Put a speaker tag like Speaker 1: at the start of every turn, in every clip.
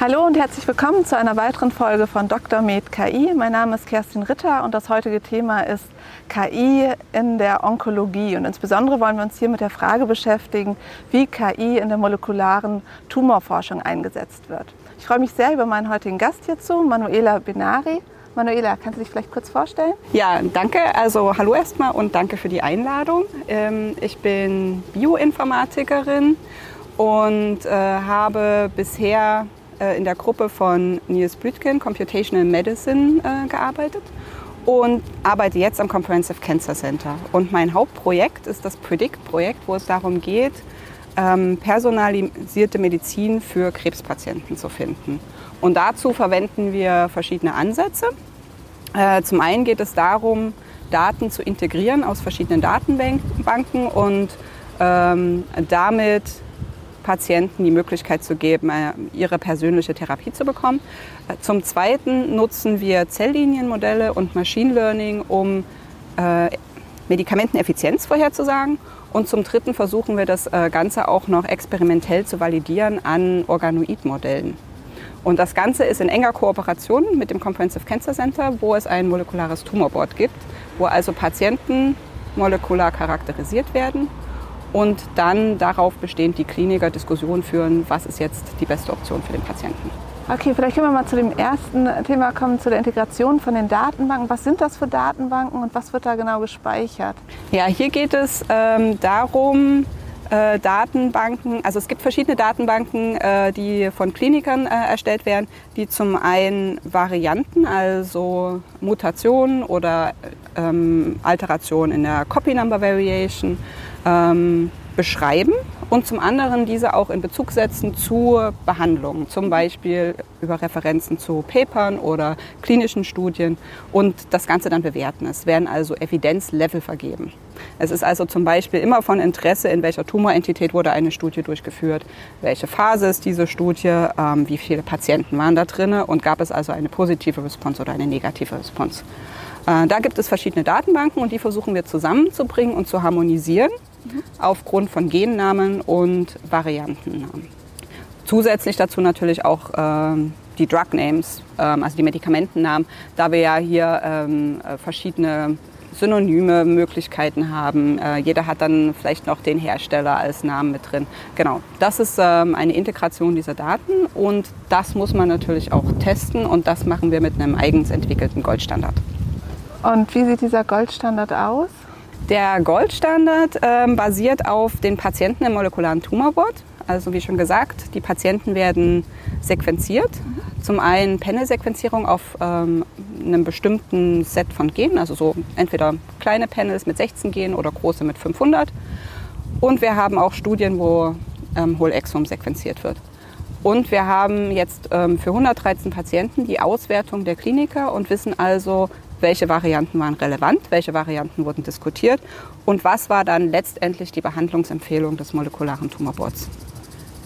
Speaker 1: Hallo und herzlich willkommen zu einer weiteren Folge von Dr. Med KI. Mein Name ist Kerstin Ritter und das heutige Thema ist KI in der Onkologie. Und insbesondere wollen wir uns hier mit der Frage beschäftigen, wie KI in der molekularen Tumorforschung eingesetzt wird. Ich freue mich sehr über meinen heutigen Gast hierzu, Manuela Benari. Manuela, kannst du dich vielleicht kurz vorstellen?
Speaker 2: Ja, danke. Also hallo erstmal und danke für die Einladung. Ähm, ich bin Bioinformatikerin und äh, habe bisher äh, in der Gruppe von Niels Blütgen, Computational Medicine, äh, gearbeitet und arbeite jetzt am Comprehensive Cancer Center. Und mein Hauptprojekt ist das Predict-Projekt, wo es darum geht, ähm, personalisierte Medizin für Krebspatienten zu finden. Und dazu verwenden wir verschiedene Ansätze. Äh, zum einen geht es darum, Daten zu integrieren aus verschiedenen Datenbanken und ähm, damit Patienten die Möglichkeit zu geben, äh, ihre persönliche Therapie zu bekommen. Äh, zum Zweiten nutzen wir Zelllinienmodelle und Machine Learning, um äh, Medikamenteneffizienz vorherzusagen. Und zum Dritten versuchen wir das Ganze auch noch experimentell zu validieren an Organoidmodellen. Und das Ganze ist in enger Kooperation mit dem Comprehensive Cancer Center, wo es ein molekulares Tumorboard gibt, wo also Patienten molekular charakterisiert werden und dann darauf bestehend die Kliniker Diskussionen führen, was ist jetzt die beste Option für den Patienten.
Speaker 1: Okay, vielleicht können wir mal zu dem ersten Thema kommen, zu der Integration von den Datenbanken. Was sind das für Datenbanken und was wird da genau gespeichert?
Speaker 2: Ja, hier geht es ähm, darum, äh, Datenbanken, also es gibt verschiedene Datenbanken, äh, die von Klinikern äh, erstellt werden, die zum einen Varianten, also Mutationen oder ähm, Alterationen in der Copy Number Variation ähm, beschreiben und zum anderen diese auch in Bezug setzen zu Behandlungen, zum Beispiel über Referenzen zu Papern oder klinischen Studien und das Ganze dann bewerten. Es werden also Evidenzlevel vergeben. Es ist also zum Beispiel immer von Interesse, in welcher Tumorentität wurde eine Studie durchgeführt, welche Phase ist diese Studie, ähm, wie viele Patienten waren da drin und gab es also eine positive Response oder eine negative Response. Äh, da gibt es verschiedene Datenbanken und die versuchen wir zusammenzubringen und zu harmonisieren aufgrund von Gennamen und Variantennamen. Zusätzlich dazu natürlich auch ähm, die Drug Names, ähm, also die Medikamentennamen, da wir ja hier ähm, äh, verschiedene synonyme Möglichkeiten haben. Äh, jeder hat dann vielleicht noch den Hersteller als Namen mit drin. Genau, das ist ähm, eine Integration dieser Daten und das muss man natürlich auch testen und das machen wir mit einem eigens entwickelten Goldstandard.
Speaker 1: Und wie sieht dieser Goldstandard aus?
Speaker 2: Der Goldstandard ähm, basiert auf den Patienten im molekularen Tumorboard. Also wie schon gesagt, die Patienten werden sequenziert. Zum einen Panel-Sequenzierung auf ähm, einem bestimmten Set von Genen, also so entweder kleine Panels mit 16 Genen oder große mit 500. Und wir haben auch Studien, wo ähm, Whole Exome sequenziert wird. Und wir haben jetzt ähm, für 113 Patienten die Auswertung der Kliniker und wissen also, welche Varianten waren relevant, welche Varianten wurden diskutiert und was war dann letztendlich die Behandlungsempfehlung des molekularen Tumorboards.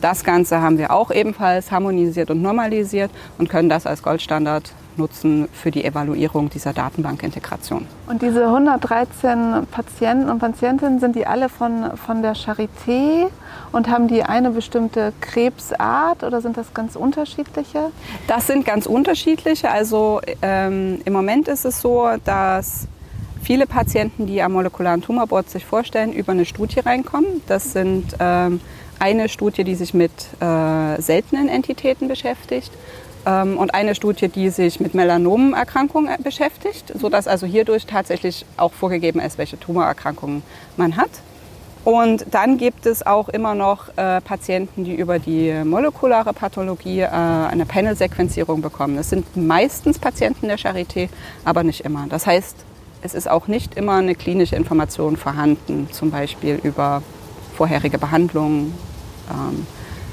Speaker 2: Das Ganze haben wir auch ebenfalls harmonisiert und normalisiert und können das als Goldstandard nutzen für die Evaluierung dieser Datenbankintegration.
Speaker 1: Und diese 113 Patienten und Patientinnen, sind die alle von, von der Charité und haben die eine bestimmte Krebsart oder sind das ganz unterschiedliche?
Speaker 2: Das sind ganz unterschiedliche. Also ähm, im Moment ist es so, dass viele Patienten, die am molekularen Tumorboard sich vorstellen, über eine Studie reinkommen. Das sind ähm, eine Studie, die sich mit äh, seltenen Entitäten beschäftigt und eine Studie, die sich mit Melanomerkrankungen äh, beschäftigt, sodass also hierdurch tatsächlich auch vorgegeben ist, welche Tumorerkrankungen man hat. Und dann gibt es auch immer noch äh, Patienten, die über die molekulare Pathologie äh, eine Panel-Sequenzierung bekommen. Das sind meistens Patienten der Charité, aber nicht immer. Das heißt, es ist auch nicht immer eine klinische Information vorhanden, zum Beispiel über vorherige Behandlungen, ähm,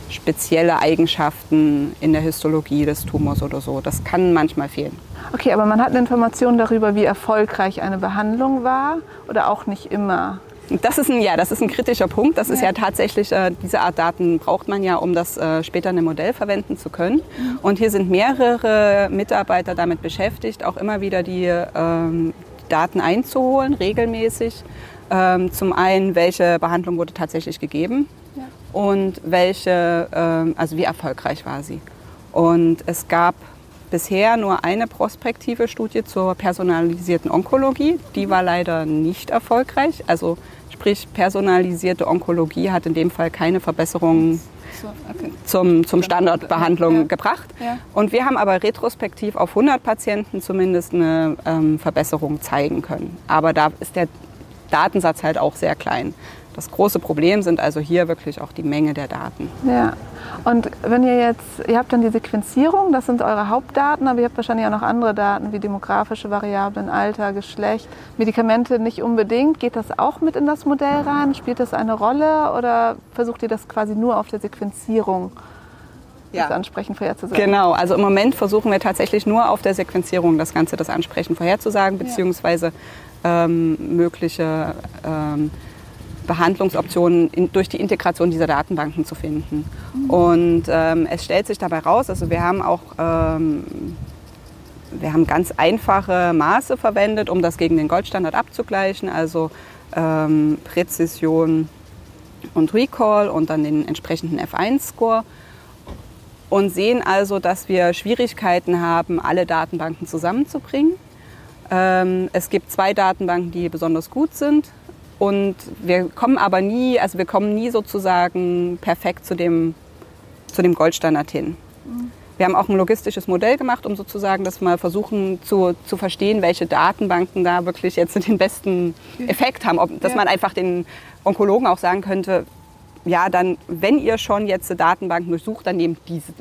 Speaker 2: spezielle Eigenschaften in der Histologie des Tumors oder so. Das kann manchmal fehlen.
Speaker 1: Okay, aber man hat eine Information darüber, wie erfolgreich eine Behandlung war oder auch nicht immer?
Speaker 2: Das ist ein, ja, das ist ein kritischer Punkt. Das ist ja tatsächlich, äh, diese Art Daten braucht man ja, um das äh, später in einem Modell verwenden zu können. Mhm. Und hier sind mehrere Mitarbeiter damit beschäftigt, auch immer wieder die ähm, Daten einzuholen, regelmäßig. Ähm, zum einen, welche Behandlung wurde tatsächlich gegeben und welche, ähm, also wie erfolgreich war sie. Und es gab bisher nur eine prospektive Studie zur personalisierten Onkologie. Die war leider nicht erfolgreich. Also sprich, personalisierte Onkologie hat in dem Fall keine Verbesserung okay. zum, zum Standardbehandlung ja. gebracht. Ja. Und wir haben aber retrospektiv auf 100 Patienten zumindest eine ähm, Verbesserung zeigen können. Aber da ist der Datensatz halt auch sehr klein. Das große Problem sind also hier wirklich auch die Menge der Daten.
Speaker 1: Ja. Und wenn ihr jetzt, ihr habt dann die Sequenzierung, das sind eure Hauptdaten, aber ihr habt wahrscheinlich auch noch andere Daten wie demografische Variablen, Alter, Geschlecht, Medikamente nicht unbedingt. Geht das auch mit in das Modell rein? Spielt das eine Rolle oder versucht ihr das quasi nur auf der Sequenzierung? ja. das ansprechend vorherzusagen.
Speaker 2: Genau, also im Moment versuchen wir tatsächlich nur auf der Sequenzierung das Ganze, das ansprechend vorherzusagen, beziehungsweise ähm, mögliche ähm, Behandlungsoptionen in, durch die Integration dieser Datenbanken zu finden. Mhm. Und ähm, es stellt sich dabei raus, also wir haben auch ähm, wir haben ganz einfache Maße verwendet, um das gegen den Goldstandard abzugleichen, also ähm, Präzision und Recall und dann den entsprechenden F1-Score und sehen also, dass wir Schwierigkeiten haben, alle Datenbanken zusammenzubringen. Ähm, es gibt zwei Datenbanken, die besonders gut sind. Und wir kommen aber nie, also wir kommen nie sozusagen perfekt zu dem, zu dem Goldstandard hin. Wir haben auch ein logistisches Modell gemacht, um sozusagen das mal versuchen zu, zu verstehen, welche Datenbanken da wirklich jetzt den besten Effekt haben. Ob, dass ja. man einfach den Onkologen auch sagen könnte, ja, dann, wenn ihr schon jetzt Datenbanken durchsucht, dann nehmt diese.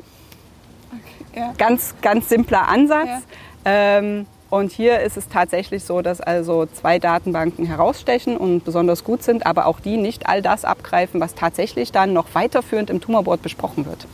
Speaker 2: Okay, ja. Ganz, ganz simpler Ansatz. Ja. Ähm, und hier ist es tatsächlich so, dass also zwei Datenbanken herausstechen und besonders gut sind, aber auch die nicht all das abgreifen, was tatsächlich dann noch weiterführend im Tumorboard besprochen wird.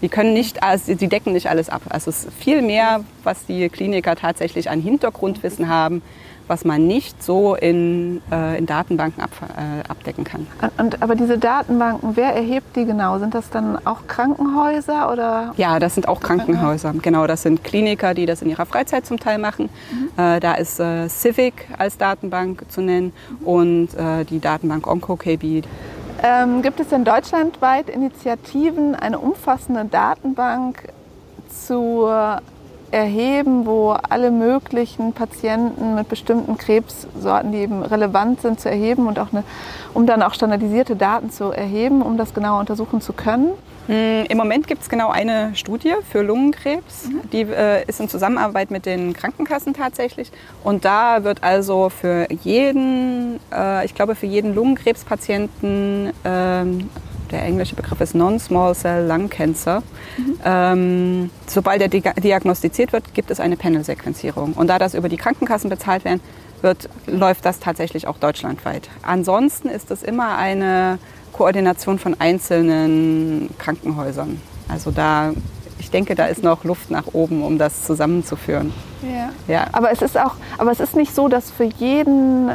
Speaker 2: Die können nicht, also die decken nicht alles ab. Also es ist viel mehr, was die Kliniker tatsächlich an Hintergrundwissen haben, was man nicht so in, äh, in Datenbanken ab, äh, abdecken kann.
Speaker 1: Und, aber diese Datenbanken, wer erhebt die genau? Sind das dann auch Krankenhäuser oder?
Speaker 2: Ja, das sind auch Krankenhäuser. Genau, das sind Kliniker, die das in ihrer Freizeit zum Teil machen. Mhm. Äh, da ist äh, Civic als Datenbank zu nennen mhm. und äh, die Datenbank OncoKB.
Speaker 1: Ähm, gibt es denn deutschlandweit Initiativen, eine umfassende Datenbank zur erheben, wo alle möglichen Patienten mit bestimmten Krebssorten, die eben relevant sind, zu erheben und auch eine, um dann auch standardisierte Daten zu erheben, um das genauer untersuchen zu können?
Speaker 2: Hm, Im Moment gibt es genau eine Studie für Lungenkrebs. Mhm. Die äh, ist in Zusammenarbeit mit den Krankenkassen tatsächlich. Und da wird also für jeden, äh, ich glaube für jeden Lungenkrebspatienten ähm, der englische Begriff ist Non-Small Cell Lung Cancer. Mhm. Ähm, sobald er diagnostiziert wird, gibt es eine Panel-Sequenzierung. Und da das über die Krankenkassen bezahlt werden, wird, läuft das tatsächlich auch deutschlandweit. Ansonsten ist es immer eine Koordination von einzelnen Krankenhäusern. Also da ich denke, da ist noch Luft nach oben, um das zusammenzuführen.
Speaker 1: Ja. ja. Aber es ist auch, aber es ist nicht so, dass für jeden äh,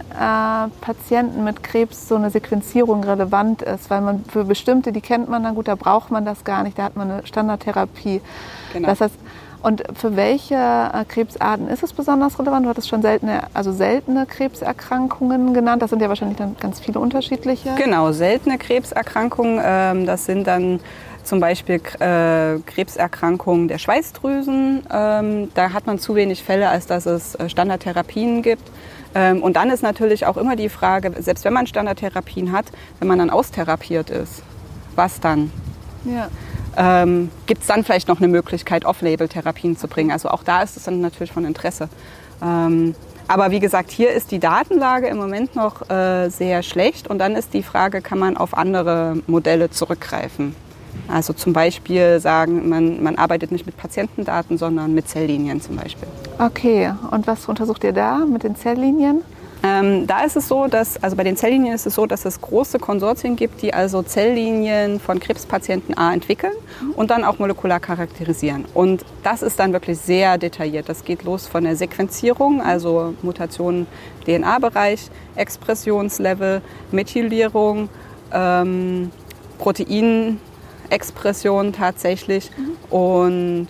Speaker 1: Patienten mit Krebs so eine Sequenzierung relevant ist, weil man für bestimmte, die kennt man dann gut, da braucht man das gar nicht, da hat man eine Standardtherapie. Genau. Das heißt, und für welche äh, Krebsarten ist es besonders relevant? Du hattest schon seltene, also seltene Krebserkrankungen genannt. Das sind ja wahrscheinlich dann ganz viele unterschiedliche.
Speaker 2: Genau, seltene Krebserkrankungen. Ähm, das sind dann zum Beispiel äh, Krebserkrankungen der Schweißdrüsen. Ähm, da hat man zu wenig Fälle, als dass es äh, Standardtherapien gibt. Ähm, und dann ist natürlich auch immer die Frage, selbst wenn man Standardtherapien hat, wenn man dann austherapiert ist, was dann? Ja. Ähm, Gibt es dann vielleicht noch eine Möglichkeit, Off-Label-Therapien zu bringen? Also auch da ist es dann natürlich von Interesse. Ähm, aber wie gesagt, hier ist die Datenlage im Moment noch äh, sehr schlecht und dann ist die Frage, kann man auf andere Modelle zurückgreifen? Also zum Beispiel sagen, man, man arbeitet nicht mit Patientendaten, sondern mit Zelllinien zum Beispiel.
Speaker 1: Okay, und was untersucht ihr da mit den Zelllinien?
Speaker 2: Ähm, da ist es so, dass, also bei den Zelllinien ist es so, dass es große Konsortien gibt, die also Zelllinien von Krebspatienten A entwickeln und dann auch molekular charakterisieren. Und das ist dann wirklich sehr detailliert. Das geht los von der Sequenzierung, also Mutationen DNA-Bereich, Expressionslevel, Methylierung, ähm, Protein Expression tatsächlich. Mhm. Und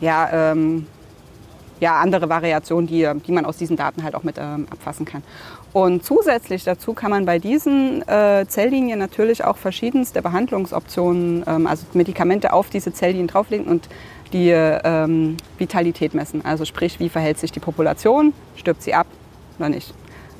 Speaker 2: ja, ähm, ja, andere Variationen, die, die man aus diesen Daten halt auch mit ähm, abfassen kann. Und zusätzlich dazu kann man bei diesen äh, Zelllinien natürlich auch verschiedenste Behandlungsoptionen, ähm, also Medikamente auf diese Zelllinien drauflegen und die ähm, Vitalität messen. Also sprich, wie verhält sich die Population, stirbt sie ab oder nicht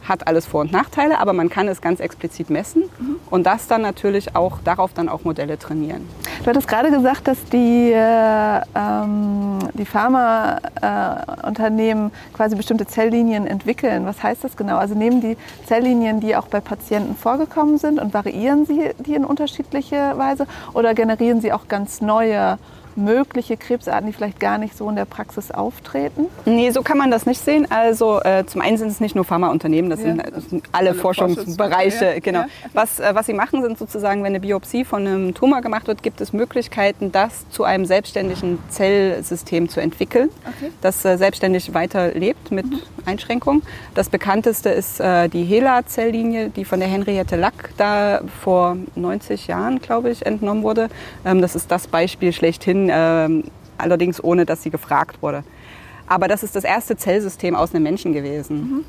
Speaker 2: hat alles Vor- und Nachteile, aber man kann es ganz explizit messen mhm. und das dann natürlich auch darauf dann auch Modelle trainieren.
Speaker 1: Du hattest gerade gesagt, dass die, äh, ähm, die Pharmaunternehmen äh, quasi bestimmte Zelllinien entwickeln. Was heißt das genau? Also nehmen die Zelllinien, die auch bei Patienten vorgekommen sind und variieren sie die in unterschiedliche Weise oder generieren sie auch ganz neue mögliche Krebsarten, die vielleicht gar nicht so in der Praxis auftreten?
Speaker 2: Nee, so kann man das nicht sehen. Also äh, zum einen sind es nicht nur Pharmaunternehmen, das, ja. sind, das sind, alle, alle Forschungsbereiche. Ja. Genau. Ja. Was, äh, was sie machen, sind sozusagen, wenn eine Biopsie von einem Tumor gemacht wird, gibt es Möglichkeiten, das zu einem selbstständigen Zellsystem zu entwickeln, okay. das äh, selbstständig weiterlebt mit mhm. Einschränkungen. Das bekannteste ist äh, die HeLa-Zelllinie, die von der Henriette Lack da vor 90 Jahren, glaube ich, entnommen wurde. Ähm, das ist das Beispiel schlechthin ähm, allerdings ohne dass sie gefragt wurde. Aber das ist das erste Zellsystem aus einem Menschen gewesen. Mhm.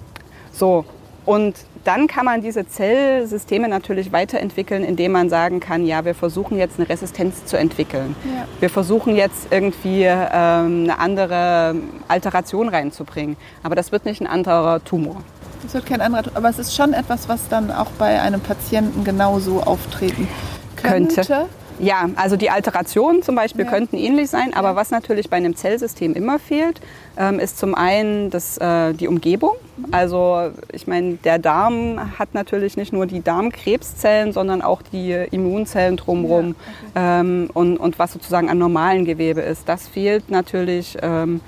Speaker 2: So, und dann kann man diese Zellsysteme natürlich weiterentwickeln, indem man sagen kann, ja, wir versuchen jetzt eine Resistenz zu entwickeln. Ja. Wir versuchen jetzt irgendwie ähm, eine andere Alteration reinzubringen. Aber das wird nicht ein anderer Tumor.
Speaker 1: Das wird kein anderer, aber es ist schon etwas, was dann auch bei einem Patienten genauso auftreten könnte. könnte.
Speaker 2: Ja, also die Alterationen zum Beispiel ja. könnten ähnlich sein, aber ja. was natürlich bei einem Zellsystem immer fehlt, ähm, ist zum einen das, äh, die Umgebung. Also ich meine, der Darm hat natürlich nicht nur die Darmkrebszellen, sondern auch die Immunzellen drumherum ja, okay. ähm, und, und was sozusagen an normalen Gewebe ist. Das fehlt natürlich ähm,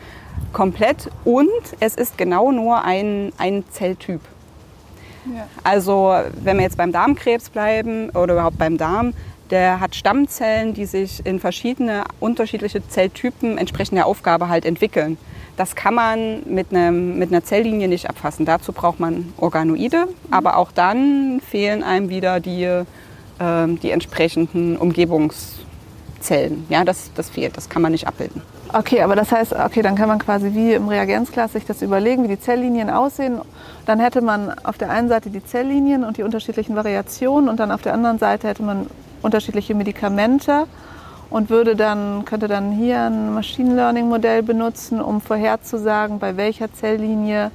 Speaker 2: komplett und es ist genau nur ein, ein Zelltyp. Also wenn wir jetzt beim Darmkrebs bleiben oder überhaupt beim Darm, der hat Stammzellen, die sich in verschiedene unterschiedliche Zelltypen entsprechend der Aufgabe halt entwickeln. Das kann man mit, einem, mit einer Zelllinie nicht abfassen. Dazu braucht man Organoide, mhm. aber auch dann fehlen einem wieder die, äh, die entsprechenden Umgebungszellen. Ja, das, das fehlt, das kann man nicht abbilden.
Speaker 1: Okay, aber das heißt, okay, dann kann man quasi wie im Reagenzglas sich das überlegen, wie die Zelllinien aussehen. Dann hätte man auf der einen Seite die Zelllinien und die unterschiedlichen Variationen und dann auf der anderen Seite hätte man unterschiedliche Medikamente und würde dann, könnte dann hier ein Machine Learning Modell benutzen, um vorherzusagen, bei welcher Zelllinie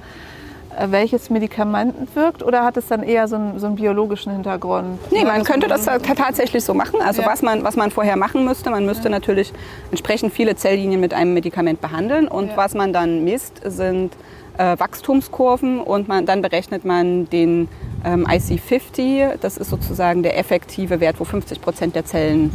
Speaker 1: äh, welches Medikament wirkt oder hat es dann eher so einen, so einen biologischen Hintergrund?
Speaker 2: Nee, man könnte das tatsächlich so machen. Also ja. was, man, was man vorher machen müsste, man müsste ja. natürlich entsprechend viele Zelllinien mit einem Medikament behandeln und ja. was man dann misst, sind äh, Wachstumskurven und man, dann berechnet man den ähm, IC50. Das ist sozusagen der effektive Wert, wo 50 Prozent der Zellen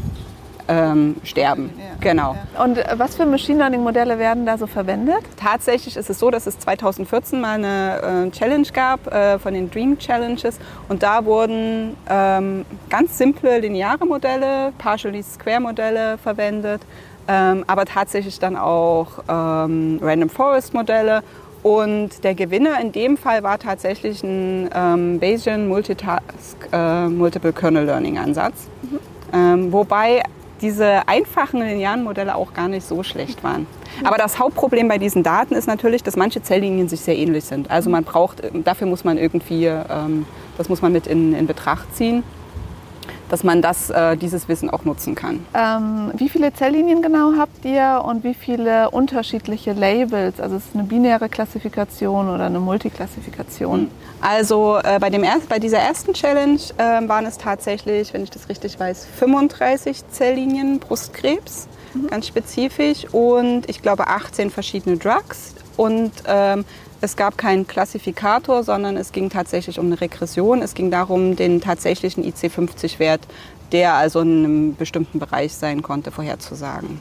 Speaker 2: ähm, sterben. Ja, genau.
Speaker 1: Ja. Und äh, was für Machine Learning Modelle werden da so verwendet?
Speaker 2: Tatsächlich ist es so, dass es 2014 mal eine äh, Challenge gab äh, von den Dream Challenges und da wurden ähm, ganz simple lineare Modelle, partially square Modelle verwendet, ähm, aber tatsächlich dann auch ähm, Random Forest Modelle und der Gewinner in dem Fall war tatsächlich ein ähm, Bayesian Multitask äh, Multiple Kernel Learning Ansatz. Mhm. Ähm, wobei diese einfachen linearen Modelle auch gar nicht so schlecht waren. Mhm. Aber das Hauptproblem bei diesen Daten ist natürlich, dass manche Zelllinien sich sehr ähnlich sind. Also man braucht, dafür muss man irgendwie, ähm, das muss man mit in, in Betracht ziehen dass man das, äh, dieses Wissen auch nutzen kann.
Speaker 1: Ähm, wie viele Zelllinien genau habt ihr und wie viele unterschiedliche Labels? Also ist es eine binäre Klassifikation oder eine Multiklassifikation? Hm.
Speaker 2: Also äh, bei, dem erst, bei dieser ersten Challenge äh, waren es tatsächlich, wenn ich das richtig weiß, 35 Zelllinien Brustkrebs, mhm. ganz spezifisch und ich glaube 18 verschiedene Drugs und ähm, es gab keinen Klassifikator, sondern es ging tatsächlich um eine Regression. Es ging darum, den tatsächlichen IC50-Wert, der also in einem bestimmten Bereich sein konnte, vorherzusagen.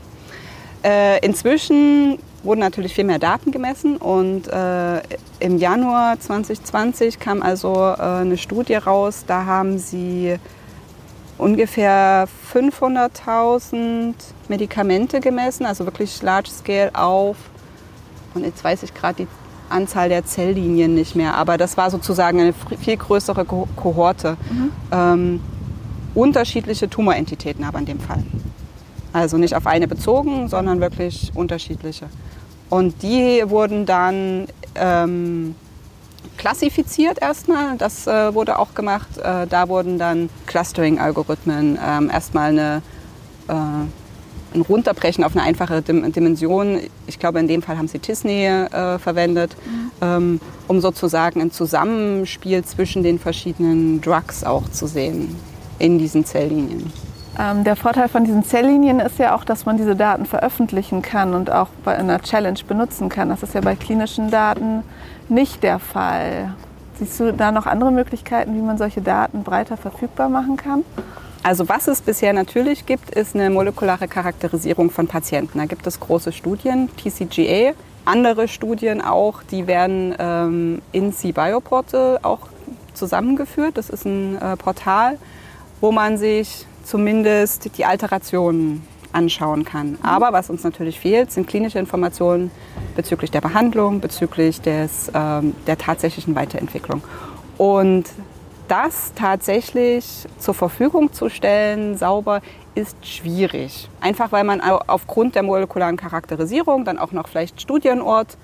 Speaker 2: Äh, inzwischen wurden natürlich viel mehr Daten gemessen und äh, im Januar 2020 kam also äh, eine Studie raus, da haben sie ungefähr 500.000 Medikamente gemessen, also wirklich large scale auf, und jetzt weiß ich gerade die Anzahl der Zelllinien nicht mehr, aber das war sozusagen eine viel größere Kohorte. Mhm. Ähm, unterschiedliche Tumorentitäten aber in dem Fall. Also nicht auf eine bezogen, sondern wirklich unterschiedliche. Und die wurden dann ähm, klassifiziert erstmal. Das äh, wurde auch gemacht. Äh, da wurden dann Clustering-Algorithmen ähm, erstmal eine, äh, Runterbrechen auf eine einfache Dim Dimension. Ich glaube, in dem Fall haben sie Disney äh, verwendet, mhm. ähm, um sozusagen ein Zusammenspiel zwischen den verschiedenen Drugs auch zu sehen in diesen Zelllinien.
Speaker 1: Ähm, der Vorteil von diesen Zelllinien ist ja auch, dass man diese Daten veröffentlichen kann und auch bei einer Challenge benutzen kann. Das ist ja bei klinischen Daten nicht der Fall. Siehst du da noch andere Möglichkeiten, wie man solche Daten breiter verfügbar machen kann?
Speaker 2: Also was es bisher natürlich gibt, ist eine molekulare Charakterisierung von Patienten. Da gibt es große Studien, TCGA, andere Studien auch, die werden ähm, in C-Bioportal auch zusammengeführt. Das ist ein äh, Portal, wo man sich zumindest die Alterationen anschauen kann. Aber was uns natürlich fehlt, sind klinische Informationen bezüglich der Behandlung, bezüglich des, ähm, der tatsächlichen Weiterentwicklung. Und das tatsächlich zur Verfügung zu stellen, sauber, ist schwierig. Einfach weil man aufgrund der molekularen Charakterisierung dann auch noch vielleicht Studienort,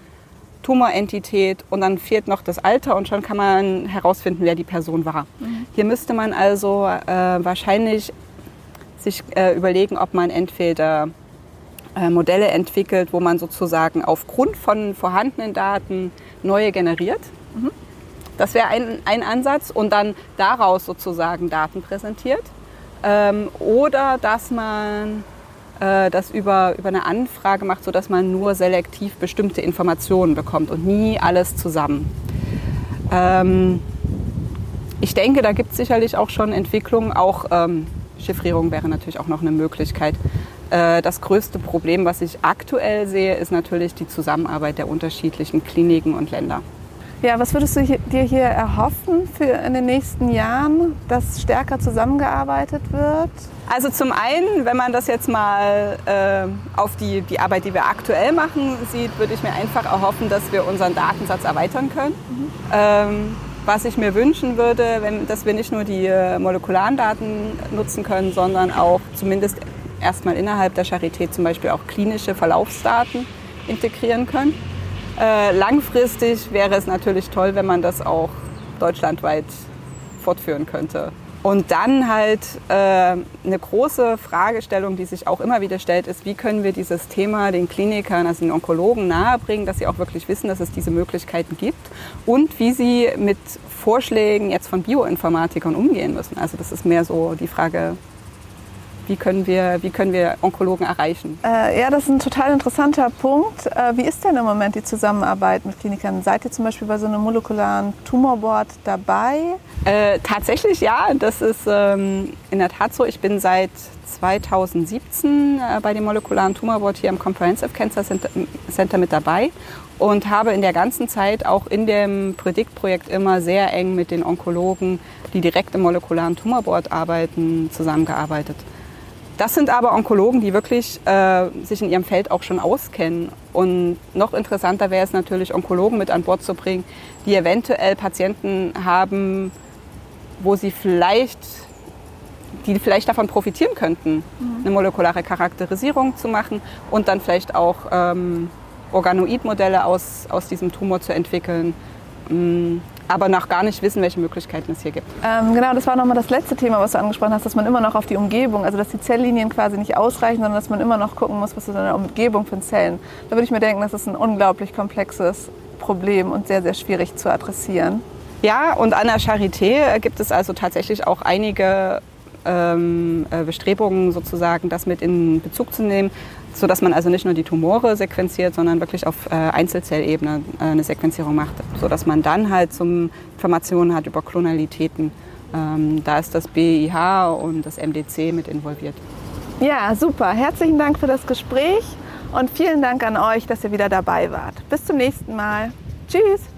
Speaker 2: Tumorentität und dann fehlt noch das Alter und schon kann man herausfinden, wer die Person war. Mhm. Hier müsste man also äh, wahrscheinlich sich äh, überlegen, ob man entweder äh, Modelle entwickelt, wo man sozusagen aufgrund von vorhandenen Daten neue generiert. Mhm. Das wäre ein, ein Ansatz und dann daraus sozusagen Daten präsentiert. Ähm, oder dass man äh, das über, über eine Anfrage macht, sodass man nur selektiv bestimmte Informationen bekommt und nie alles zusammen. Ähm, ich denke, da gibt es sicherlich auch schon Entwicklungen, auch ähm, Chiffrierung wäre natürlich auch noch eine Möglichkeit. Äh, das größte Problem, was ich aktuell sehe, ist natürlich die Zusammenarbeit der unterschiedlichen Kliniken und Länder.
Speaker 1: Ja, was würdest du dir hier erhoffen für in den nächsten Jahren, dass stärker zusammengearbeitet wird?
Speaker 2: Also zum einen, wenn man das jetzt mal äh, auf die, die Arbeit, die wir aktuell machen, sieht, würde ich mir einfach erhoffen, dass wir unseren Datensatz erweitern können. Mhm. Ähm, was ich mir wünschen würde, wenn, dass wir nicht nur die äh, molekularen Daten nutzen können, sondern auch zumindest erstmal innerhalb der Charité zum Beispiel auch klinische Verlaufsdaten integrieren können. Äh, langfristig wäre es natürlich toll, wenn man das auch deutschlandweit fortführen könnte. Und dann halt äh, eine große Fragestellung, die sich auch immer wieder stellt, ist, wie können wir dieses Thema den Klinikern, also den Onkologen nahebringen, dass sie auch wirklich wissen, dass es diese Möglichkeiten gibt und wie sie mit Vorschlägen jetzt von Bioinformatikern umgehen müssen. Also das ist mehr so die Frage, wie können wir, wie können wir Onkologen erreichen?
Speaker 1: Äh, ja, das ist ein total interessanter Punkt. Äh, wie ist denn im Moment die Zusammenarbeit mit Klinikern? Seid ihr zum Beispiel bei so einem molekularen Tumorboard dabei?
Speaker 2: Äh, tatsächlich ja, das ist ähm, in der Tat so. Ich bin seit 2017 äh, bei dem molekularen Tumorboard hier im Comprehensive Cancer Center mit dabei und habe in der ganzen Zeit auch in dem Predict-Projekt immer sehr eng mit den Onkologen, die direkt im molekularen Tumorboard arbeiten, zusammengearbeitet. Das sind aber Onkologen, die wirklich äh, sich in ihrem Feld auch schon auskennen. Und noch interessanter wäre es natürlich, Onkologen mit an Bord zu bringen, die eventuell Patienten haben, wo sie vielleicht, die vielleicht davon profitieren könnten, mhm. eine molekulare Charakterisierung zu machen und dann vielleicht auch ähm, Organoidmodelle aus, aus diesem Tumor zu entwickeln. Mm aber noch gar nicht wissen, welche Möglichkeiten es hier gibt.
Speaker 1: Ähm, genau, das war nochmal das letzte Thema, was du angesprochen hast, dass man immer noch auf die Umgebung, also dass die Zelllinien quasi nicht ausreichen, sondern dass man immer noch gucken muss, was ist in der Umgebung von Zellen. Da würde ich mir denken, das ist ein unglaublich komplexes Problem und sehr, sehr schwierig zu adressieren.
Speaker 2: Ja, und an der Charité gibt es also tatsächlich auch einige Bestrebungen, sozusagen das mit in Bezug zu nehmen sodass man also nicht nur die Tumore sequenziert, sondern wirklich auf äh, Einzelzellebene äh, eine Sequenzierung macht, sodass man dann halt zum Informationen hat über Klonalitäten. Ähm, da ist das BIH und das MDC mit involviert.
Speaker 1: Ja, super. Herzlichen Dank für das Gespräch und vielen Dank an euch, dass ihr wieder dabei wart. Bis zum nächsten Mal. Tschüss.